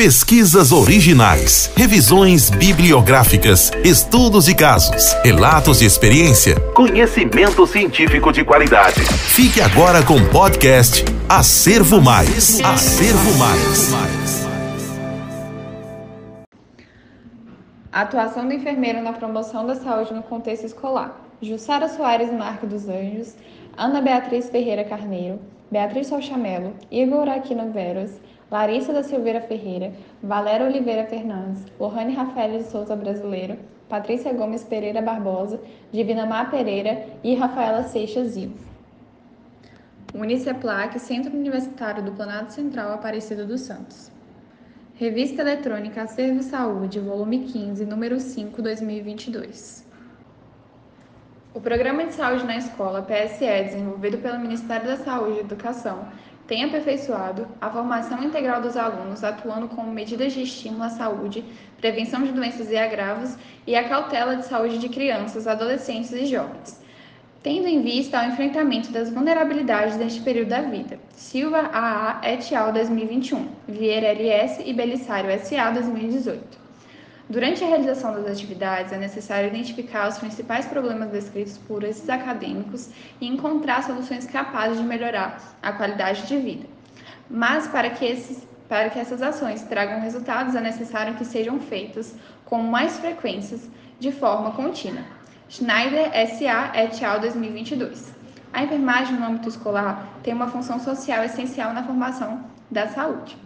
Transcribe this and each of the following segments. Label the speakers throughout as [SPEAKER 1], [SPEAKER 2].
[SPEAKER 1] Pesquisas originais, revisões bibliográficas, estudos de casos, relatos de experiência, conhecimento científico de qualidade. Fique agora com o podcast Acervo Mais. Acervo Mais.
[SPEAKER 2] Atuação do enfermeiro na promoção da saúde no contexto escolar. Jussara Soares Marco dos Anjos, Ana Beatriz Ferreira Carneiro, Beatriz Solchamelo, Igor Aquino Veros, Larissa da Silveira Ferreira, Valéria Oliveira Fernandes, Lohane Rafael de Souza Brasileiro, Patrícia Gomes Pereira Barbosa, Divina Mar Pereira e Rafaela Seixas Ivo. Uniceplac, Centro Universitário do Planalto Central Aparecido dos Santos. Revista Eletrônica Acervo Saúde, volume 15, número 5, 2022. O Programa de Saúde na Escola, PSE, desenvolvido pelo Ministério da Saúde e Educação, tem aperfeiçoado a formação integral dos alunos, atuando como medidas de estímulo à saúde, prevenção de doenças e agravos e a cautela de saúde de crianças, adolescentes e jovens, tendo em vista o enfrentamento das vulnerabilidades neste período da vida. Silva AA et al. 2021, Vieira LS e Belisário SA 2018. Durante a realização das atividades, é necessário identificar os principais problemas descritos por esses acadêmicos e encontrar soluções capazes de melhorar a qualidade de vida. Mas, para que, esses, para que essas ações tragam resultados, é necessário que sejam feitas com mais frequências, de forma contínua. Schneider SA et al. 2022. A enfermagem no âmbito escolar tem uma função social essencial na formação da saúde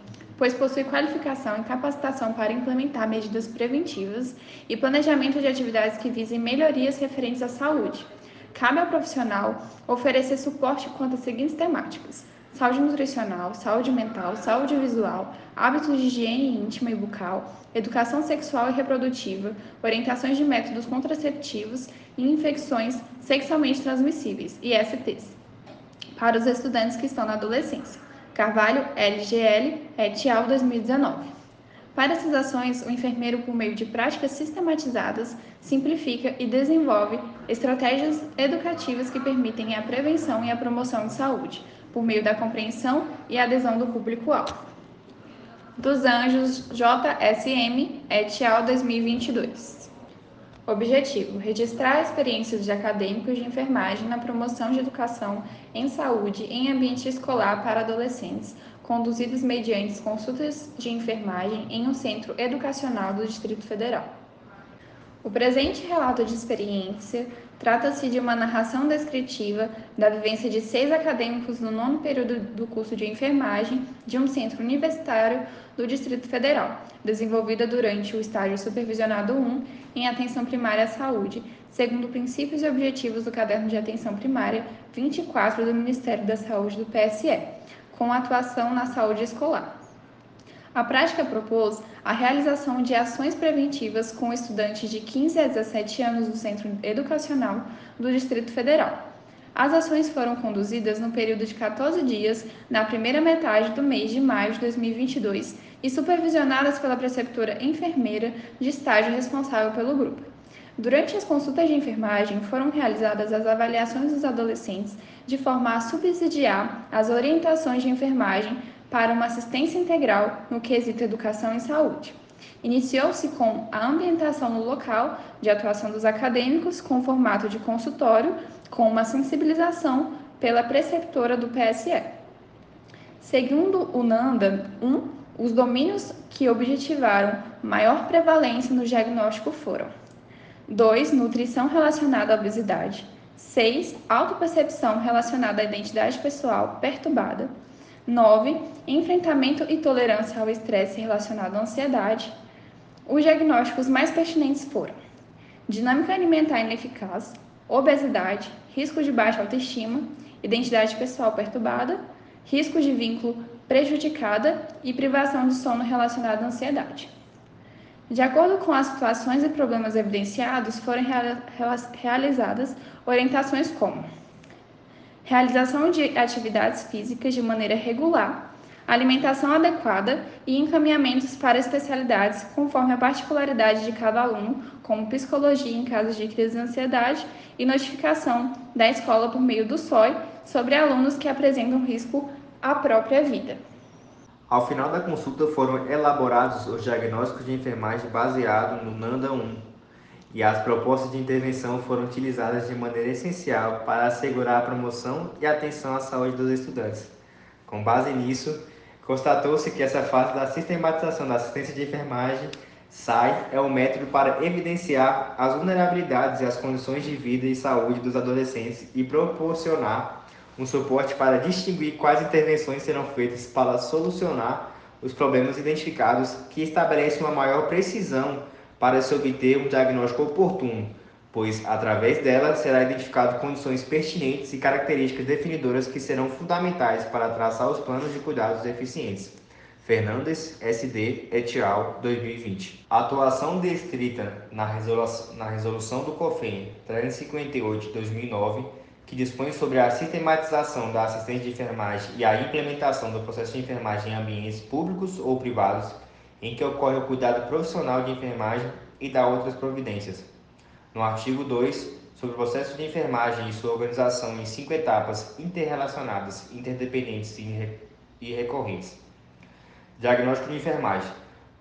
[SPEAKER 2] pois possui qualificação e capacitação para implementar medidas preventivas e planejamento de atividades que visem melhorias referentes à saúde. Cabe ao profissional oferecer suporte quanto às seguintes temáticas: saúde nutricional, saúde mental, saúde visual, hábitos de higiene íntima e bucal, educação sexual e reprodutiva, orientações de métodos contraceptivos e infecções sexualmente transmissíveis, ISTs, para os estudantes que estão na adolescência. Carvalho LGL et al. 2019. Para essas ações, o enfermeiro, por meio de práticas sistematizadas, simplifica e desenvolve estratégias educativas que permitem a prevenção e a promoção de saúde, por meio da compreensão e adesão do público-alvo. Dos Anjos JSM et al. 2022. Objetivo: registrar experiências de acadêmicos de enfermagem na promoção de educação em saúde em ambiente escolar para adolescentes, conduzidos mediante consultas de enfermagem em um centro educacional do Distrito Federal. O presente relato de experiência trata-se de uma narração descritiva da vivência de seis acadêmicos no nono período do curso de enfermagem de um centro universitário do Distrito Federal, desenvolvida durante o estágio supervisionado 1 em atenção primária à saúde, segundo princípios e objetivos do Caderno de Atenção Primária 24 do Ministério da Saúde do PSE, com atuação na saúde escolar. A prática propôs a realização de ações preventivas com estudantes de 15 a 17 anos do Centro Educacional do Distrito Federal. As ações foram conduzidas no período de 14 dias, na primeira metade do mês de maio de 2022, e supervisionadas pela preceptora enfermeira de estágio responsável pelo grupo. Durante as consultas de enfermagem, foram realizadas as avaliações dos adolescentes de forma a subsidiar as orientações de enfermagem para uma assistência integral no quesito educação e saúde. Iniciou-se com a ambientação no local de atuação dos acadêmicos, com formato de consultório, com uma sensibilização pela preceptora do PSE. Segundo o NANDA 1, os domínios que objetivaram maior prevalência no diagnóstico foram 2. Nutrição relacionada à obesidade. 6. Autopercepção relacionada à identidade pessoal perturbada. 9. Enfrentamento e tolerância ao estresse relacionado à ansiedade. Os diagnósticos mais pertinentes foram dinâmica alimentar ineficaz, obesidade, risco de baixa autoestima, identidade pessoal perturbada, risco de vínculo prejudicada e privação de sono relacionada à ansiedade. De acordo com as situações e problemas evidenciados, foram realizadas orientações como realização de atividades físicas de maneira regular, alimentação adequada e encaminhamentos para especialidades conforme a particularidade de cada aluno, como psicologia em casos de crise de ansiedade e notificação da escola por meio do SOI sobre alunos que apresentam risco à própria vida.
[SPEAKER 3] Ao final da consulta foram elaborados os diagnósticos de enfermagem baseados no NANDA 1 e as propostas de intervenção foram utilizadas de maneira essencial para assegurar a promoção e atenção à saúde dos estudantes. Com base nisso, constatou-se que essa fase da sistematização da assistência de enfermagem SAI é o método para evidenciar as vulnerabilidades e as condições de vida e saúde dos adolescentes e proporcionar um suporte para distinguir quais intervenções serão feitas para solucionar os problemas identificados, que estabelece uma maior precisão para se obter um diagnóstico oportuno, pois através dela será identificado condições pertinentes e características definidoras que serão fundamentais para traçar os planos de cuidados eficientes. Fernandes, SD, et al., 2020. A atuação descrita na na resolução do COFEN 358-2009 que dispõe sobre a sistematização da assistência de enfermagem e a implementação do processo de enfermagem em ambientes públicos ou privados, em que ocorre o cuidado profissional de enfermagem e da outras providências. No artigo 2, sobre o processo de enfermagem e sua organização em cinco etapas interrelacionadas, interdependentes e recorrentes. Diagnóstico de enfermagem.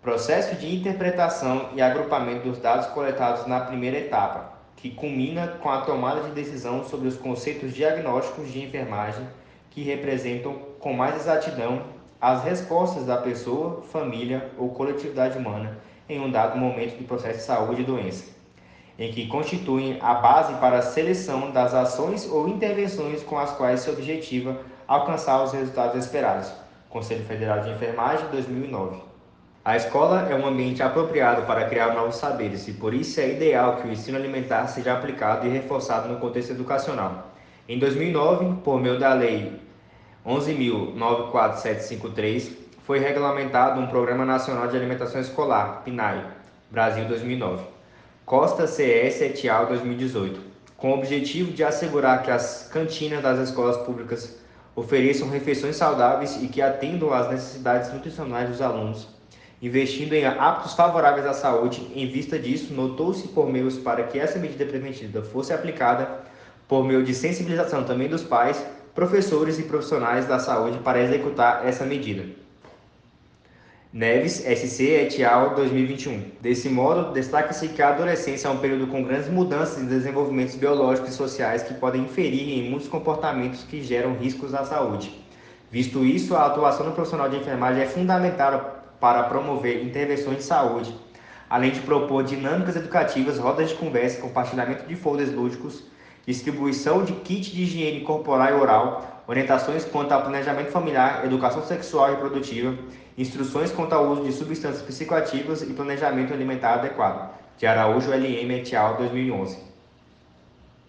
[SPEAKER 3] Processo de interpretação e agrupamento dos dados coletados na primeira etapa, que culmina com a tomada de decisão sobre os conceitos diagnósticos de enfermagem que representam com mais exatidão as respostas da pessoa, família ou coletividade humana em um dado momento do processo de saúde e doença, em que constituem a base para a seleção das ações ou intervenções com as quais se objetiva alcançar os resultados esperados. Conselho Federal de Enfermagem, 2009. A escola é um ambiente apropriado para criar novos saberes e por isso é ideal que o ensino alimentar seja aplicado e reforçado no contexto educacional. Em 2009, por meio da Lei 11.94753, foi regulamentado um Programa Nacional de Alimentação Escolar, PNAE, Brasil 2009, Costa CS et al. 2018, com o objetivo de assegurar que as cantinas das escolas públicas ofereçam refeições saudáveis e que atendam às necessidades nutricionais dos alunos investindo em hábitos favoráveis à saúde. Em vista disso, notou-se por meios para que essa medida preventiva fosse aplicada por meio de sensibilização também dos pais, professores e profissionais da saúde para executar essa medida. Neves, SC et al. 2021. Desse modo, destaca-se que a adolescência é um período com grandes mudanças em desenvolvimentos biológicos e sociais que podem inferir em muitos comportamentos que geram riscos à saúde. Visto isso, a atuação do profissional de enfermagem é fundamental para promover intervenções de saúde, além de propor dinâmicas educativas, rodas de conversa, compartilhamento de folders lúdicos, distribuição de kit de higiene corporal e oral, orientações quanto ao planejamento familiar, educação sexual e reprodutiva, instruções quanto ao uso de substâncias psicoativas e planejamento alimentar adequado. De Araújo LM et al. 2011.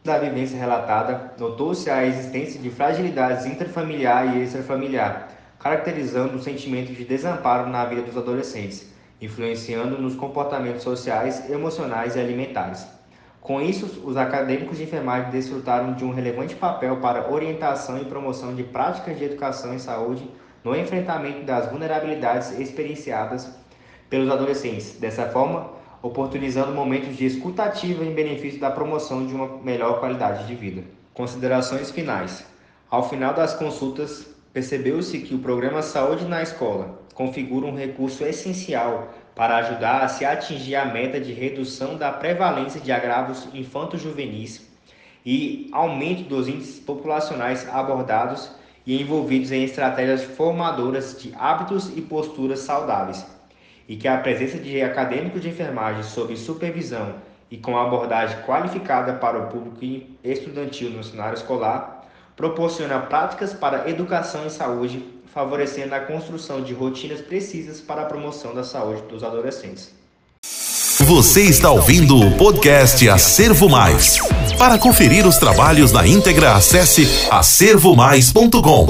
[SPEAKER 3] Da vivência relatada, notou-se a existência de fragilidades intrafamiliar e extrafamiliar, caracterizando um sentimento de desamparo na vida dos adolescentes, influenciando nos comportamentos sociais, emocionais e alimentares. Com isso, os acadêmicos de enfermagem desfrutaram de um relevante papel para orientação e promoção de práticas de educação e saúde no enfrentamento das vulnerabilidades experienciadas pelos adolescentes, dessa forma, oportunizando momentos de escutativa em benefício da promoção de uma melhor qualidade de vida. Considerações finais. Ao final das consultas, percebeu-se que o programa Saúde na Escola configura um recurso essencial para ajudar a se atingir a meta de redução da prevalência de agravos infanto-juvenis e aumento dos índices populacionais abordados e envolvidos em estratégias formadoras de hábitos e posturas saudáveis, e que a presença de acadêmicos de enfermagem sob supervisão e com abordagem qualificada para o público estudantil no cenário escolar proporciona práticas para educação e saúde, favorecendo a construção de rotinas precisas para a promoção da saúde dos adolescentes.
[SPEAKER 1] Você está ouvindo o podcast Acervo Mais. Para conferir os trabalhos na íntegra, acesse acervomais.com.